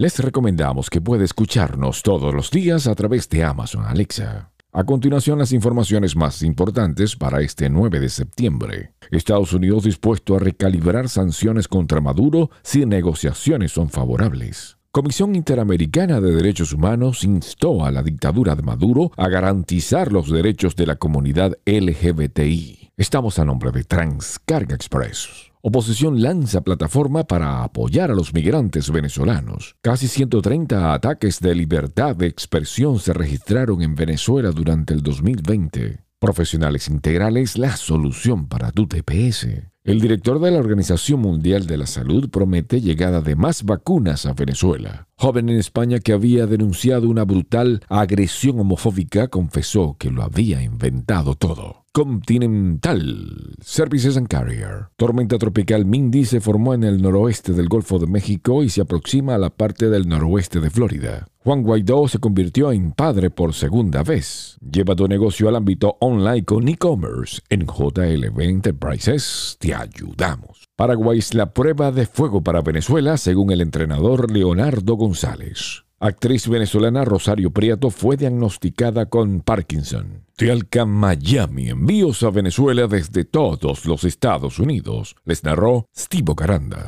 Les recomendamos que pueda escucharnos todos los días a través de Amazon Alexa. A continuación, las informaciones más importantes para este 9 de septiembre. Estados Unidos dispuesto a recalibrar sanciones contra Maduro si negociaciones son favorables. Comisión Interamericana de Derechos Humanos instó a la dictadura de Maduro a garantizar los derechos de la comunidad LGBTI. Estamos a nombre de Transcarga Express. Oposición lanza plataforma para apoyar a los migrantes venezolanos. Casi 130 ataques de libertad de expresión se registraron en Venezuela durante el 2020. Profesionales integrales, la solución para tu TPS. El director de la Organización Mundial de la Salud promete llegada de más vacunas a Venezuela. Joven en España que había denunciado una brutal agresión homofóbica confesó que lo había inventado todo. Continental Services and Carrier. Tormenta tropical Mindy se formó en el noroeste del Golfo de México y se aproxima a la parte del noroeste de Florida. Juan Guaidó se convirtió en padre por segunda vez. Lleva tu negocio al ámbito online con e-commerce. En JLB Enterprises te ayudamos. Paraguay es la prueba de fuego para Venezuela, según el entrenador Leonardo González. Actriz venezolana Rosario Prieto fue diagnosticada con Parkinson. Tealca Miami, envíos a Venezuela desde todos los Estados Unidos. Les narró Steve Caranda.